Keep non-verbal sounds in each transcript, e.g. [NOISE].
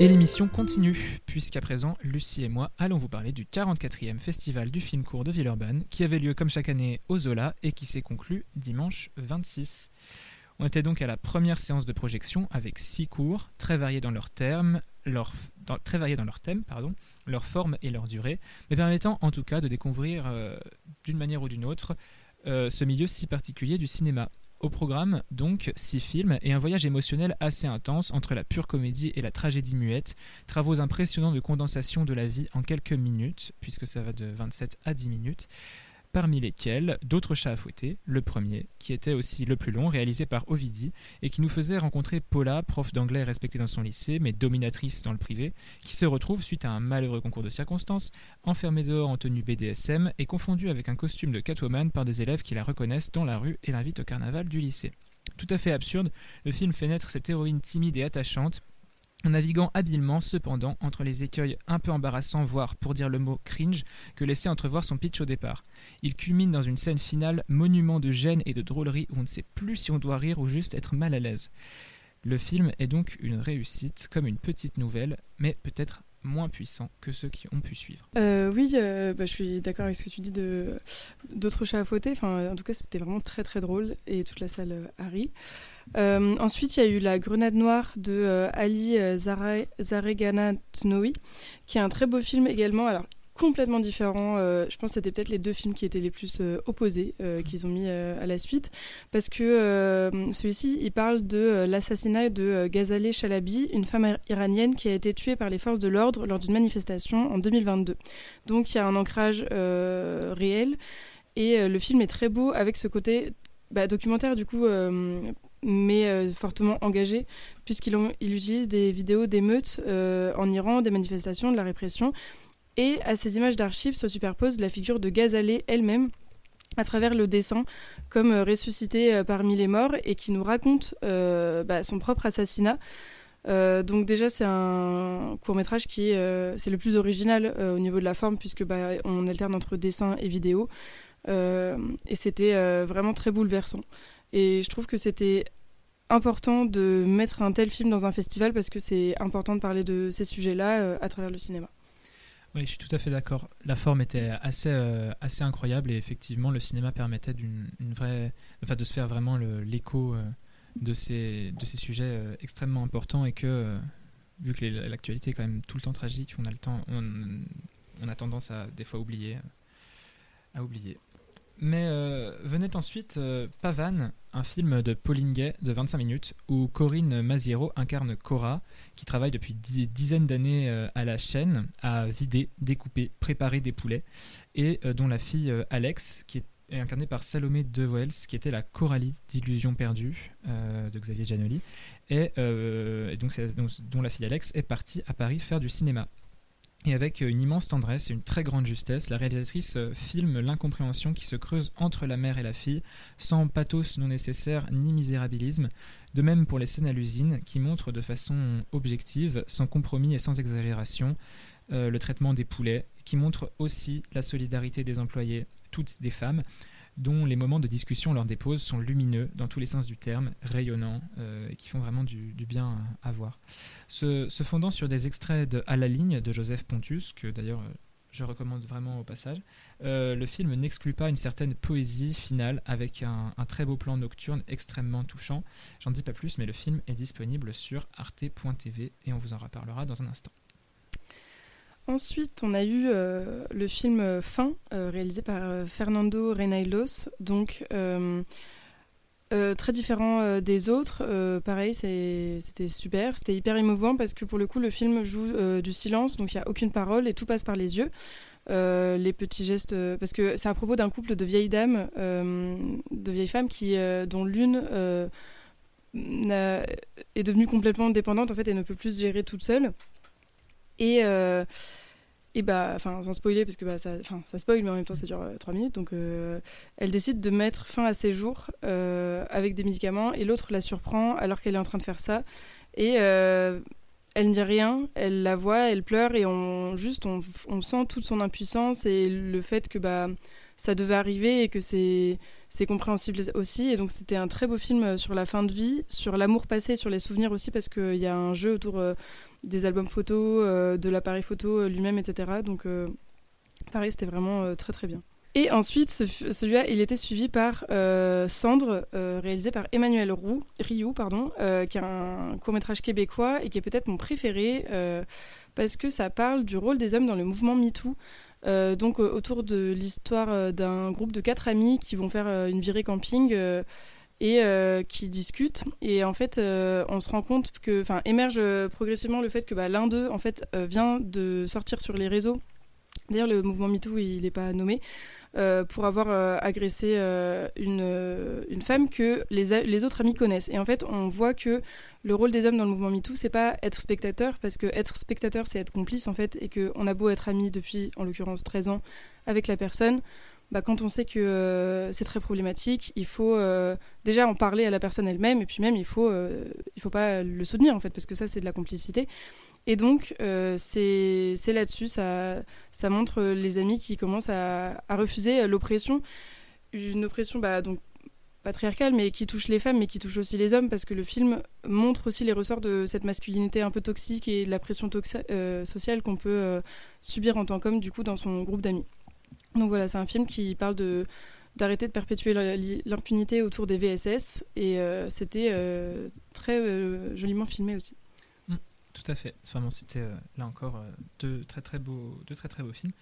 Et l'émission continue, puisqu'à présent, Lucie et moi allons vous parler du 44e Festival du film court de Villeurbanne, qui avait lieu comme chaque année au Zola et qui s'est conclu dimanche 26. On était donc à la première séance de projection avec six cours, très variés dans leurs termes, leur, très variés dans leur thème, pardon, leur forme et leur durée, mais permettant en tout cas de découvrir euh, d'une manière ou d'une autre euh, ce milieu si particulier du cinéma. Au programme, donc, six films et un voyage émotionnel assez intense entre la pure comédie et la tragédie muette, travaux impressionnants de condensation de la vie en quelques minutes, puisque ça va de 27 à 10 minutes, parmi lesquels d'autres chats à fouetter, le premier, qui était aussi le plus long, réalisé par Ovidi, et qui nous faisait rencontrer Paula, prof d'anglais respectée dans son lycée, mais dominatrice dans le privé, qui se retrouve, suite à un malheureux concours de circonstances, enfermée dehors en tenue BDSM et confondue avec un costume de Catwoman par des élèves qui la reconnaissent dans la rue et l'invitent au carnaval du lycée. Tout à fait absurde, le film fait naître cette héroïne timide et attachante, naviguant habilement cependant entre les écueils un peu embarrassants, voire pour dire le mot cringe, que laissait entrevoir son pitch au départ. Il culmine dans une scène finale, monument de gêne et de drôlerie où on ne sait plus si on doit rire ou juste être mal à l'aise. Le film est donc une réussite, comme une petite nouvelle, mais peut-être moins puissant que ceux qui ont pu suivre. Euh, oui, euh, bah, je suis d'accord avec ce que tu dis de d'autres chats à fouetter. Enfin, en tout cas, c'était vraiment très très drôle et toute la salle euh, a ri. Euh, ensuite, il y a eu La Grenade Noire de euh, Ali euh, Zaregana qui est un très beau film également. Alors, complètement différent. je pense que c'était peut-être les deux films qui étaient les plus opposés qu'ils ont mis à la suite. Parce que celui-ci, il parle de l'assassinat de Ghazaleh Chalabi, une femme iranienne qui a été tuée par les forces de l'ordre lors d'une manifestation en 2022. Donc il y a un ancrage réel. Et le film est très beau avec ce côté bah, documentaire, du coup mais euh, fortement engagé, puisqu'il il utilise des vidéos d'émeutes euh, en Iran, des manifestations, de la répression. Et à ces images d'archives se superpose la figure de Ghazaleh elle-même, à travers le dessin, comme euh, ressuscité parmi les morts, et qui nous raconte bah, son propre assassinat. donc déjà c'est un court métrage qui c'est le plus original au niveau de la forme puisque bah, on alterne entre dessin et vidéo et c'était vraiment très bouleversant. Et je trouve que c'était important de mettre un tel film dans un festival parce que c'est important de parler de ces sujets-là euh, à travers le cinéma. Oui, je suis tout à fait d'accord. La forme était assez, euh, assez incroyable et effectivement, le cinéma permettait d'une vraie, enfin, de se faire vraiment l'écho euh, de, ces, de ces sujets extrêmement importants et que, vu que l'actualité est quand même tout le temps tragique, on a, le temps, on a tendance à des fois oublier. À oublier. Mais euh, venait ensuite euh, Pavane, un film de Pauline Gay de 25 minutes, où Corinne Maziero incarne Cora, qui travaille depuis des dizaines d'années euh, à la chaîne à vider, découper, préparer des poulets, et dont la fille Alex, qui est incarnée par Salomé De Wells, qui était la Coralie d'Illusion perdue de Xavier Giannoli, et, donc, dont la fille Alex est partie à Paris faire du cinéma. Et avec une immense tendresse et une très grande justesse, la réalisatrice euh, filme l'incompréhension qui se creuse entre la mère et la fille, sans pathos non nécessaire ni misérabilisme. De même pour les scènes à l'usine, qui montrent de façon objective, sans compromis et sans exagération, euh, le traitement des poulets, qui montrent aussi la solidarité des employés, toutes des femmes, dont les moments de discussion lors des pauses sont lumineux dans tous les sens du terme, rayonnants, euh, et qui font vraiment du, bien à, voir. Se, fondant sur des extraits de À la ligne de Joseph Pontus, que d'ailleurs euh, je recommande vraiment au passage, euh, le film n'exclut pas une certaine poésie finale avec un, un très beau plan nocturne extrêmement touchant. J'en dis pas plus, mais le film est disponible sur arte.tv et on vous en reparlera dans un instant. Ensuite, on a eu euh, le film euh, Fin, euh, réalisé par Fernando Reinailos, donc très différent des autres. pareil, c'était super, c'était hyper émouvant parce que pour le coup, le film joue du silence, donc il n'y a aucune parole et tout passe par les yeux. les petits gestes, parce que c'est à propos d'un couple de vieilles dames, de vieilles femmes qui, dont l'une est devenue complètement dépendante en fait et ne peut plus se gérer toute seule. Et, et bah, enfin, sans spoiler, parce que bah, ça, ça spoil, mais en même temps, ça dure euh, trois minutes. Donc, euh, elle décide de mettre fin à ses jours avec des médicaments, et l'autre la surprend alors qu'elle est en train de faire ça. Et elle ne dit rien, elle la voit, elle pleure, et on, juste, on, on sent toute son impuissance et le fait que bah, ça devait arriver et que c'est c'est compréhensible aussi. Et donc c'était un très beau film sur la fin de vie, sur l'amour passé, sur les souvenirs aussi, parce qu'il y a un jeu autour des albums photos, de l'appareil photo lui-même, etc. Donc pareil, c'était vraiment très très bien. Et ensuite, celui-là, il était suivi par Cendre, réalisé par Emmanuel Roux, Rioux, pardon, qui est un court-métrage québécois et qui est peut-être mon préféré parce que ça parle du rôle des hommes dans le mouvement MeToo. Euh, donc autour de l'histoire d'un groupe de quatre amis qui vont faire une virée camping et qui discutent. Et en fait, on se rend compte que, émerge progressivement le fait que bah, l'un d'eux, en fait, vient de sortir sur les réseaux. D'ailleurs, le mouvement MeToo, il n'est pas nommé. Euh, pour avoir euh, agressé euh, une, une, femme que les, les, autres amis connaissent. Et en fait, on voit que le rôle des hommes dans le mouvement MeToo, c'est pas être spectateur, parce que être spectateur, c'est être complice, en fait, et qu'on a beau être ami depuis, en l'occurrence, 13 ans avec la personne, bah, quand on sait que c'est très problématique, il faut déjà en parler à la personne elle-même, et puis même, il faut, il faut pas le soutenir, en fait, parce que ça, c'est de la complicité. Et donc, euh, c'est là-dessus, ça, ça montre les amis qui commencent à, refuser l'oppression. Une oppression bah, donc, patriarcale, mais qui touche les femmes, mais qui touche aussi les hommes, parce que le film montre aussi les ressorts de cette masculinité un peu toxique et de la pression euh, sociale qu'on peut euh, subir en tant qu'homme, du coup, dans son groupe d'amis. Donc voilà, c'est un film qui parle de d'arrêter de perpétuer l'impunité autour des VSS, et c'était très joliment filmé aussi. Tout à fait. Enfin, c'était euh, là encore euh, deux très très beaux, deux très très beaux films.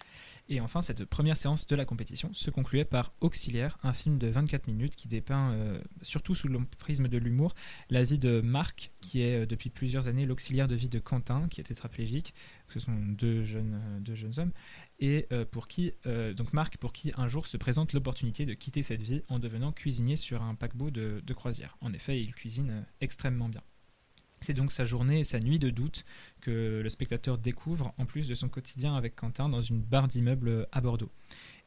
Et enfin, cette première séance de la compétition se concluait par Auxiliaire, un film de 24 minutes qui dépeint, euh, surtout sous le prisme de l'humour, la vie de Marc, qui est depuis plusieurs années l'auxiliaire de vie de Quentin, qui est tétraplégique. Ce sont deux jeunes, hommes. Et pour qui, donc Marc, pour qui un jour se présente l'opportunité de quitter cette vie en devenant cuisinier sur un paquebot de croisière. En effet, il cuisine extrêmement bien. C'est donc sa journée et sa nuit de doute que le spectateur découvre, en plus de son quotidien avec Quentin, dans une barre d'immeubles à Bordeaux.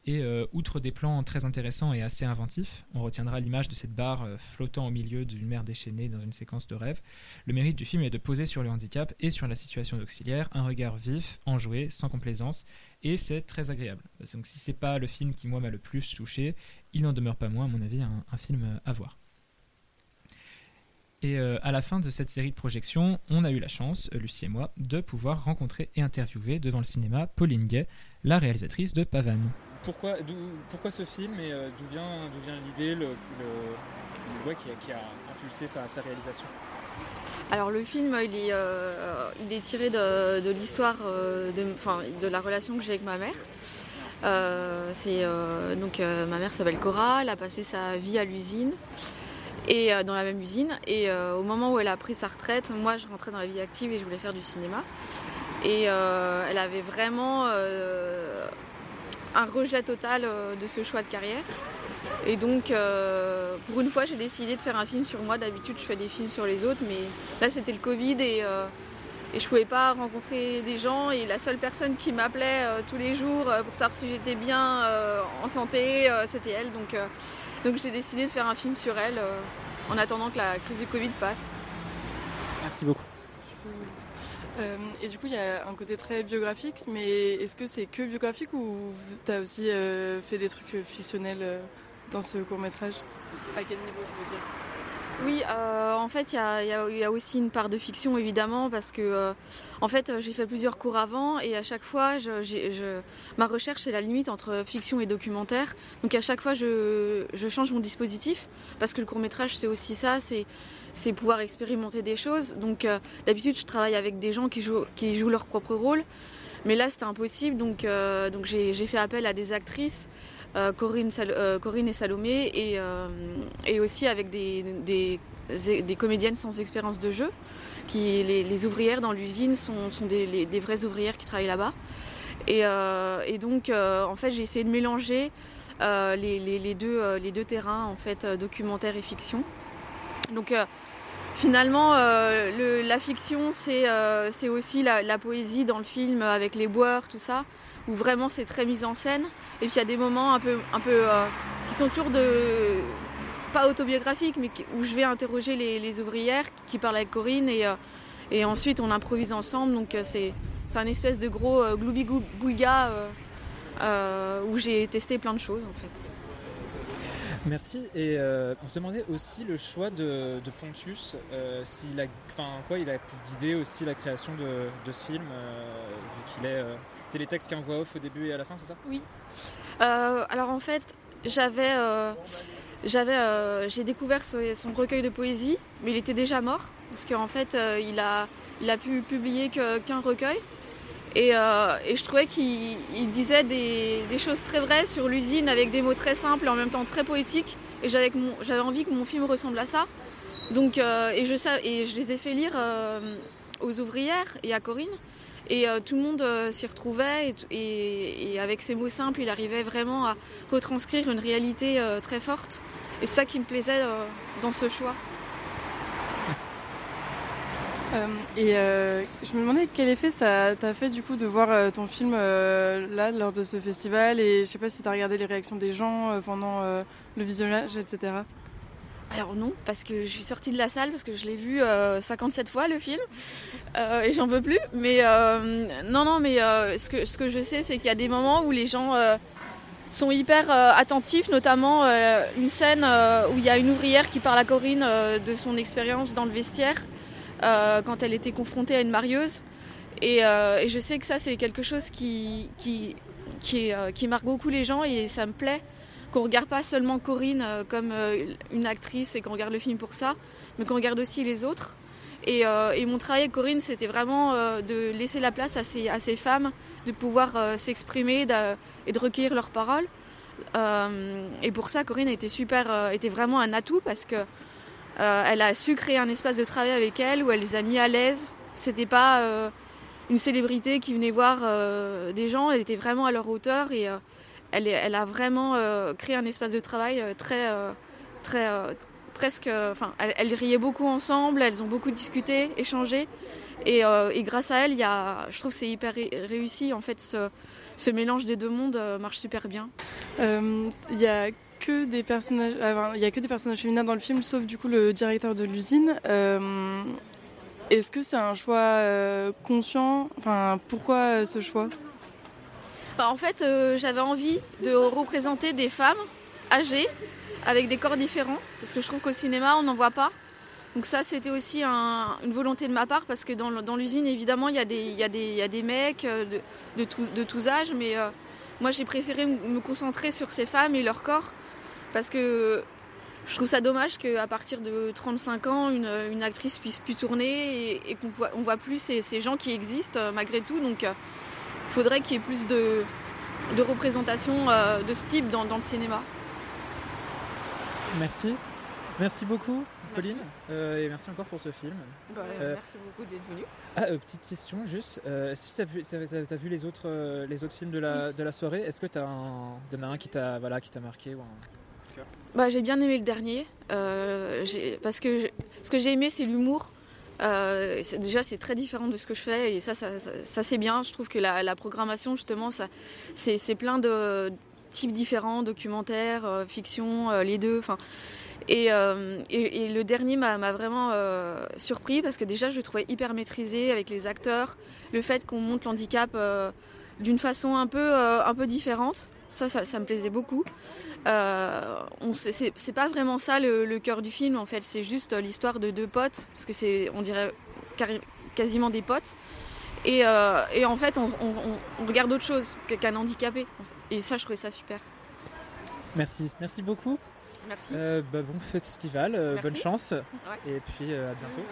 Et euh, outre des plans très intéressants et assez inventifs, on retiendra l'image de cette barre euh, flottant au milieu d'une mer déchaînée dans une séquence de rêve. Le mérite du film est de poser sur le handicap et sur la situation d'auxiliaire un regard vif, enjoué, sans complaisance, et c'est très agréable. Donc si c'est pas le film qui moi m'a le plus touché, il n'en demeure pas moins, à mon avis, un film à voir. Et euh, à la fin de cette série de projections, on a eu la chance, euh, Lucie et moi, de pouvoir rencontrer et interviewer devant le cinéma Pauline Gay, la réalisatrice de Pavane. Pourquoi, pourquoi ce film et euh, d'où vient, vient l'idée le, qui, a, impulsé sa, réalisation? Alors le film, il est, il est tiré de, l'histoire, de, de la relation que j'ai avec ma mère. c'est donc ma mère s'appelle Cora, elle a passé sa vie à l'usine et euh, dans la même usine. Et euh, au moment où elle a pris sa retraite, moi je rentrais dans la vie active et je voulais faire du cinéma. Et euh, elle avait vraiment un rejet total de ce choix de carrière. Et donc, pour une fois, j'ai décidé de faire un film sur moi. D'habitude, je fais des films sur les autres, mais là, c'était le Covid et, et je pouvais pas rencontrer des gens. Et la seule personne qui m'appelait tous les jours pour savoir si j'étais bien en santé, c'était elle. Donc, donc j'ai décidé de faire un film sur elle euh, en attendant que la crise du Covid passe. Merci beaucoup. Euh, et du coup, il y a un côté très biographique, mais est-ce que c'est que biographique ou tu as aussi euh, fait des trucs fictionnels dans ce court métrage À quel niveau, je veux dire? Oui, euh, en fait, il y, a, aussi une part de fiction, évidemment, parce que euh, en fait, j'ai fait plusieurs cours avant et à chaque fois, ma recherche est la limite entre fiction et documentaire. Donc à chaque fois, je, change mon dispositif, parce que le court métrage, c'est aussi ça, c'est pouvoir expérimenter des choses. Donc euh, d'habitude, je travaille avec des gens qui jouent, qui jouent leur propre rôle, mais là, c'était impossible. Donc, j'ai fait appel à des actrices euh, Corinne, euh, Corinne, et Salomé, et, euh, et aussi avec des, des, comédiennes sans expérience de jeu. Qui, les, ouvrières dans l'usine sont, sont des, vraies ouvrières qui travaillent là-bas. Et, et, donc, en fait, j'ai essayé de mélanger les, les, deux, les deux terrains, en fait, documentaire et fiction. Donc, Finalement, le, la fiction, c'est c'est aussi la, la, poésie dans le film avec les boeurs, tout ça où vraiment c'est très mis en scène. Et puis il y a des moments un peu, un peu euh, qui sont toujours de pas autobiographiques, mais où je vais interroger les, ouvrières qui parlent avec Corinne et, euh, et ensuite on improvise ensemble. Donc euh, c'est un espèce de gros gloubi-boulga où j'ai testé plein de choses en fait. Merci. Et euh, on se demandait aussi le choix de, Pontius, euh, s'il a, enfin, quoi, il a pu guider aussi la création de, ce film, euh, vu qu'il est. c'est les textes qui en voix off au début et à la fin, c'est ça? Oui. alors en fait, j'avais. j'avais, j'ai découvert son, recueil de poésie, mais il était déjà mort, parce qu'en fait, il, a, il a pu publier qu'un recueil. Euh, et, je trouvais qu'il disait des, choses très vraies sur l'usine avec des mots très simples et en même temps très poétiques. Et j'avais envie que mon film ressemble à ça. Donc, euh, et, je, les ai fait lire euh, aux ouvrières et à Corinne. Et tout le monde s'y retrouvait. Et, avec ces mots simples, il arrivait vraiment à retranscrire une réalité très forte. Et c'est ça qui me plaisait dans ce choix. Euh, et euh, je me demandais quel effet ça t'a fait du coup de voir euh, ton film là lors de ce festival et je sais pas si tu as regardé les réactions des gens pendant le visionnage, etc. Alors non, parce que je suis sortie de la salle parce que je l'ai vu 57 fois le film [LAUGHS] et j'en veux plus. Mais non, non, mais ce, que, ce que je sais, c'est qu'il y a des moments où les gens sont hyper attentifs, notamment une scène où il y a une ouvrière qui parle à Corinne de son expérience dans le vestiaire euh, quand elle était confrontée à une marieuse. Euh, et, je sais que ça, c'est quelque chose qui, qui, euh, marque beaucoup les gens et ça me plaît qu'on ne regarde pas seulement Corinne comme une actrice et qu'on regarde le film pour ça, mais qu'on regarde aussi les autres. Et, mon travail avec Corinne, c'était vraiment de laisser la place à ces, à ces femmes, de pouvoir s'exprimer et de recueillir leurs paroles. et pour ça, Corinne a été super, était vraiment un atout parce que euh, elle a su créer un espace de travail avec elle où elle les a mis à l'aise. C'était pas euh, une célébrité qui venait voir euh, des gens, elle était vraiment à leur hauteur et elle, elle, a vraiment créé un espace de travail très, très presque. Enfin, elles, riaient beaucoup ensemble, elles ont beaucoup discuté, échangé. Et, grâce à elle, y a, je trouve que c'est hyper réussi en fait ce, ce mélange des deux mondes marche super bien. Il y a ah, il y a que des personnages féminins dans le film, sauf du coup le directeur de l'usine. Euh, est-ce que c'est un choix euh, conscient? Enfin, pourquoi euh, ce choix? Bah, En fait, j'avais envie de représenter des femmes âgées avec des corps différents, parce que je trouve qu'au cinéma, on n'en voit pas. Donc ça, c'était aussi une volonté de ma part, parce que dans, l'usine, évidemment, il y, a des, mecs de tous âges, mais moi, j'ai préféré me concentrer sur ces femmes et leur corps parce que je trouve ça dommage qu'à partir de 35 ans, une, actrice puisse plus tourner et, qu'on voit, on voit plus ces, gens qui existent euh, malgré tout. Donc il faudrait qu'il y ait plus de, représentation euh, de ce type dans, le cinéma. Merci. Merci beaucoup, Pauline. Euh, et merci encore pour ce film. Bah, merci beaucoup d'être venu. Ah, petite question juste. si tu as, vu les autres, les autres films de la, de la soirée, est-ce que tu as un, un qui t'a voilà, marqué ou bah, J'ai bien aimé le dernier, euh, parce que ce que j'ai aimé, c'est l'humour. Euh, déjà, c'est très différent de ce que je fais et ça, c'est bien. Je trouve que la, programmation, justement, c'est, plein de types différents, documentaires, euh, fiction, les deux. Et, le dernier m'a, vraiment surpris parce que déjà, je le trouvais hyper maîtrisé avec les acteurs, le fait qu'on monte l'handicap d'une façon un peu, différente. Ça, ça, me plaisait beaucoup. Euh, c'est pas vraiment ça le, cœur du film en fait, c'est juste l'histoire de deux potes, parce que c'est, on dirait quasiment des potes. Et, euh, en fait, on, regarde autre chose qu'un handicapé. Et ça, je trouvais ça super. Merci, merci beaucoup. Merci. Euh, bah, bon festival, bonne chance. Et puis à bientôt.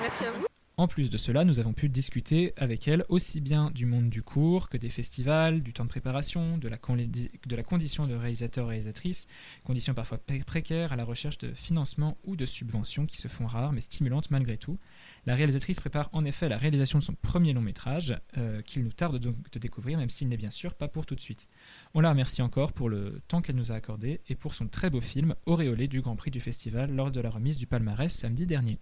Merci à vous. En plus de cela, nous avons pu discuter avec elle aussi bien du monde du cours que des festivals, du temps de préparation, de la, condition de réalisateur-réalisatrice, conditions parfois précaires à la recherche de financement ou de subventions qui se font rares mais stimulantes malgré tout. La réalisatrice prépare en effet la réalisation de son premier long métrage, euh, qu'il nous tarde donc de découvrir, même s'il n'est bien sûr pas pour tout de suite. On la remercie encore pour le temps qu'elle nous a accordé et pour son très beau film, auréolé du Grand Prix du festival lors de la remise du palmarès samedi dernier.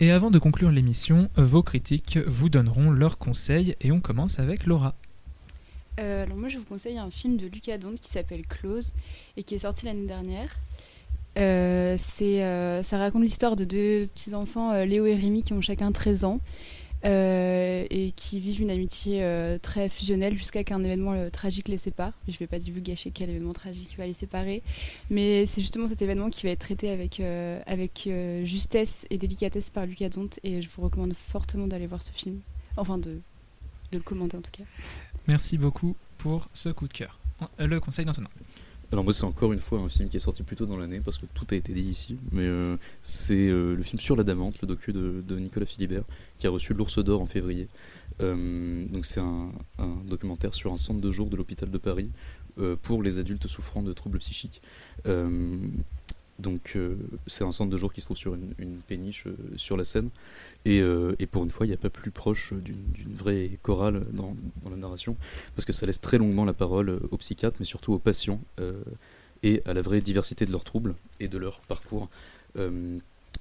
Et avant de conclure l'émission, vos critiques vous donneront leurs conseils et on commence avec Laura. Euh, alors moi je vous conseille un film de Lucas Donde qui s'appelle Close et qui est sorti l'année dernière. Euh, euh, ça raconte l'histoire de deux petits-enfants, Léo et Rémi, qui ont chacun 13 ans et qui vivent une amitié très fusionnelle jusqu'à qu'un événement tragique les sépare. Je ne vais pas divulgacher quel événement tragique va les séparer, mais c'est justement cet événement qui va être traité avec, avec justesse et délicatesse par Lucas Donte et je vous recommande fortement d'aller voir ce film, enfin de, de le commenter en tout cas. Merci beaucoup pour ce coup de cœur. Euh, le conseil d'Antonin. Alors moi c'est encore une fois un film qui est sorti plus tôt dans l'année parce que tout a été dit ici, mais euh, c'est euh, le film sur la Damante, le docu de, Nicolas Philibert, qui a reçu l'Ours d'Or en février. donc c'est un, documentaire sur un centre de jour de l'hôpital de Paris pour les adultes souffrant de troubles psychiques. Donc euh, c'est un centre de jour qui se trouve sur une, péniche euh, sur la Seine. Euh, et, pour une fois, il n'y a pas plus proche d'une vraie chorale dans, la narration, parce que ça laisse très longuement la parole aux psychiatres, mais surtout aux patients, et à la vraie diversité de leurs troubles et de leur parcours.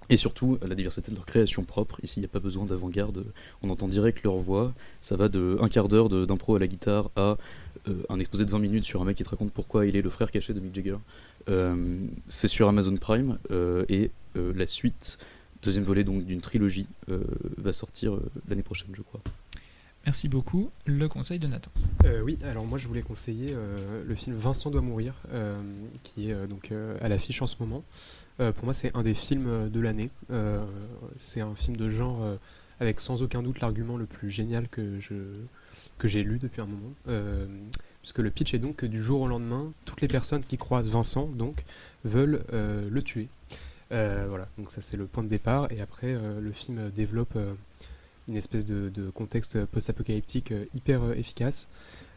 et surtout à la diversité de leur création propre. Ici, il n'y a pas besoin d'avant-garde. On entend direct leur voix. Ça va de un quart d'heure d'impro à la guitare à un exposé de 20 minutes sur un mec qui te raconte pourquoi il est le frère caché de Mick Jagger. Euh, c'est sur Amazon Prime euh, et euh, la suite, deuxième volet donc d'une trilogie, va sortir l'année prochaine, je crois. Merci beaucoup. Le conseil de Nathan. oui, alors moi je voulais conseiller le film Vincent doit mourir, qui est donc à l'affiche en ce moment. pour moi, c'est un des films de l'année. c'est un film de genre avec sans aucun doute l'argument le plus génial que je que j'ai lu depuis un moment puisque le pitch est donc que du jour au lendemain, toutes les personnes qui croisent Vincent donc veulent euh, le tuer. Euh, voilà, donc ça c'est le point de départ, et après euh, le film développe une espèce de, contexte post-apocalyptique hyper efficace.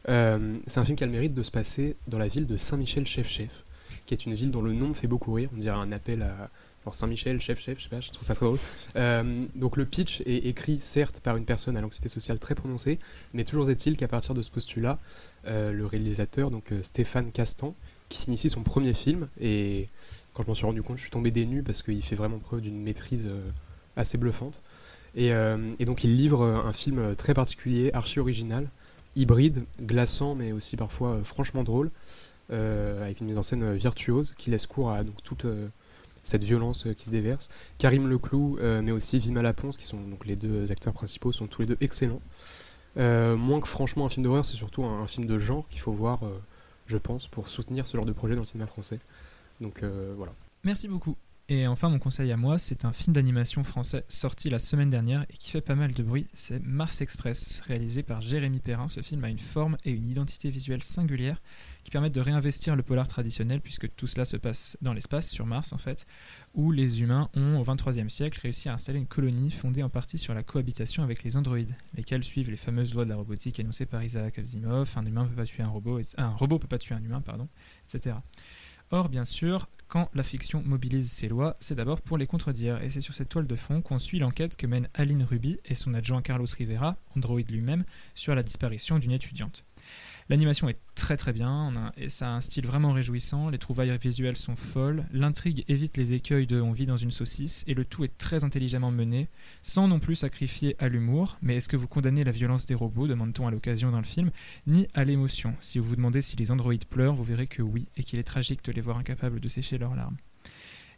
c'est un film qui a le mérite de se passer dans la ville de Saint-Michel-Chef-Chef, qui est une ville dont le nom me fait beaucoup rire, on dirait un appel à, alors Saint-Michel, chef, chef, je sais pas, je trouve ça trop drôle. Euh, donc le pitch est écrit certes par une personne à l'anxiété sociale très prononcée, mais toujours est-il qu'à partir de ce postulat, euh, le réalisateur, donc euh, Stéphane Castan, qui s'initie son premier film, et quand je m'en suis rendu compte, je suis tombé des parce qu'il fait vraiment preuve d'une maîtrise assez bluffante. Et, donc il livre un film très particulier, archi original, hybride, glaçant, mais aussi parfois franchement drôle, avec une mise en scène virtuose qui laisse cours à toute cette violence euh, qui se déverse. Karim Leclou, euh, mais aussi Vima Laponce, qui sont donc les deux acteurs principaux, sont tous les deux excellents. Euh, moins que franchement un film d'horreur, c'est surtout un, film de genre qu'il faut voir, je pense, pour soutenir ce genre de projet dans le cinéma français. Donc voilà. Merci beaucoup. Et enfin, mon conseil à moi, c'est un film d'animation français sorti la semaine dernière et qui fait pas mal de bruit. C'est Mars Express, réalisé par Jérémy Perrin. Ce film a une forme et une identité visuelle singulière qui permettent de réinvestir le polar traditionnel, puisque tout cela se passe dans l'espace, sur Mars en fait, où les humains ont, au XXIIIe siècle, réussi à installer une colonie fondée en partie sur la cohabitation avec les androïdes, lesquels suivent les fameuses lois de la robotique énoncées par Isaac Asimov, un humain peut pas tuer un robot, un robot peut pas tuer un humain, pardon, etc. Or, bien sûr, quand la fiction mobilise ces lois, c'est d'abord pour les contredire, et c'est sur cette toile de fond qu'on suit l'enquête que mène Aline Ruby et son adjoint Carlos Rivera, androïde lui-même, sur la disparition d'une étudiante. L'animation est très très bien, et ça a un style vraiment réjouissant, les trouvailles visuelles sont folles, l'intrigue évite les écueils de on vit dans une saucisse, et le tout est très intelligemment mené, sans non plus sacrifier à l'humour, mais est-ce que vous condamnez la violence des robots, demande-t-on à l'occasion dans le film, ni à l'émotion? Si vous vous demandez si les androïdes pleurent, vous verrez que oui, et qu'il est tragique de les voir incapables de sécher leurs larmes.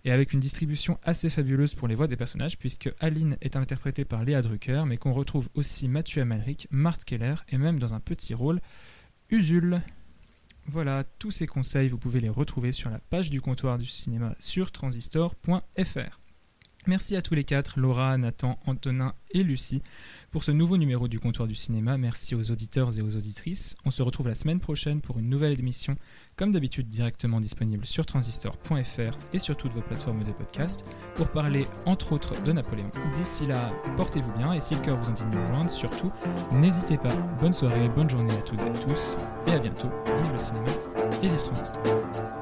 Et avec une distribution assez fabuleuse pour les voix des personnages, puisque Aline est interprétée par Léa Drucker, mais qu'on retrouve aussi Mathieu Amalric, Marthe Keller, et même dans un petit rôle, Usul. Voilà, tous ces conseils, vous pouvez les retrouver sur la page du comptoir du cinéma sur transistor.fr. Merci à tous les quatre, Laura, Nathan, Antonin et Lucie, pour ce nouveau numéro du comptoir du cinéma. Merci aux auditeurs et aux auditrices. On se retrouve la semaine prochaine pour une nouvelle émission, comme d'habitude directement disponible sur transistor.fr et sur toutes vos plateformes de podcast, pour parler entre autres de Napoléon. D'ici là, portez-vous bien et si le cœur vous en dit de nous rejoindre, surtout, n'hésitez pas. Bonne soirée, bonne journée à toutes et à tous, et à bientôt. Vive le cinéma et vive Transistor.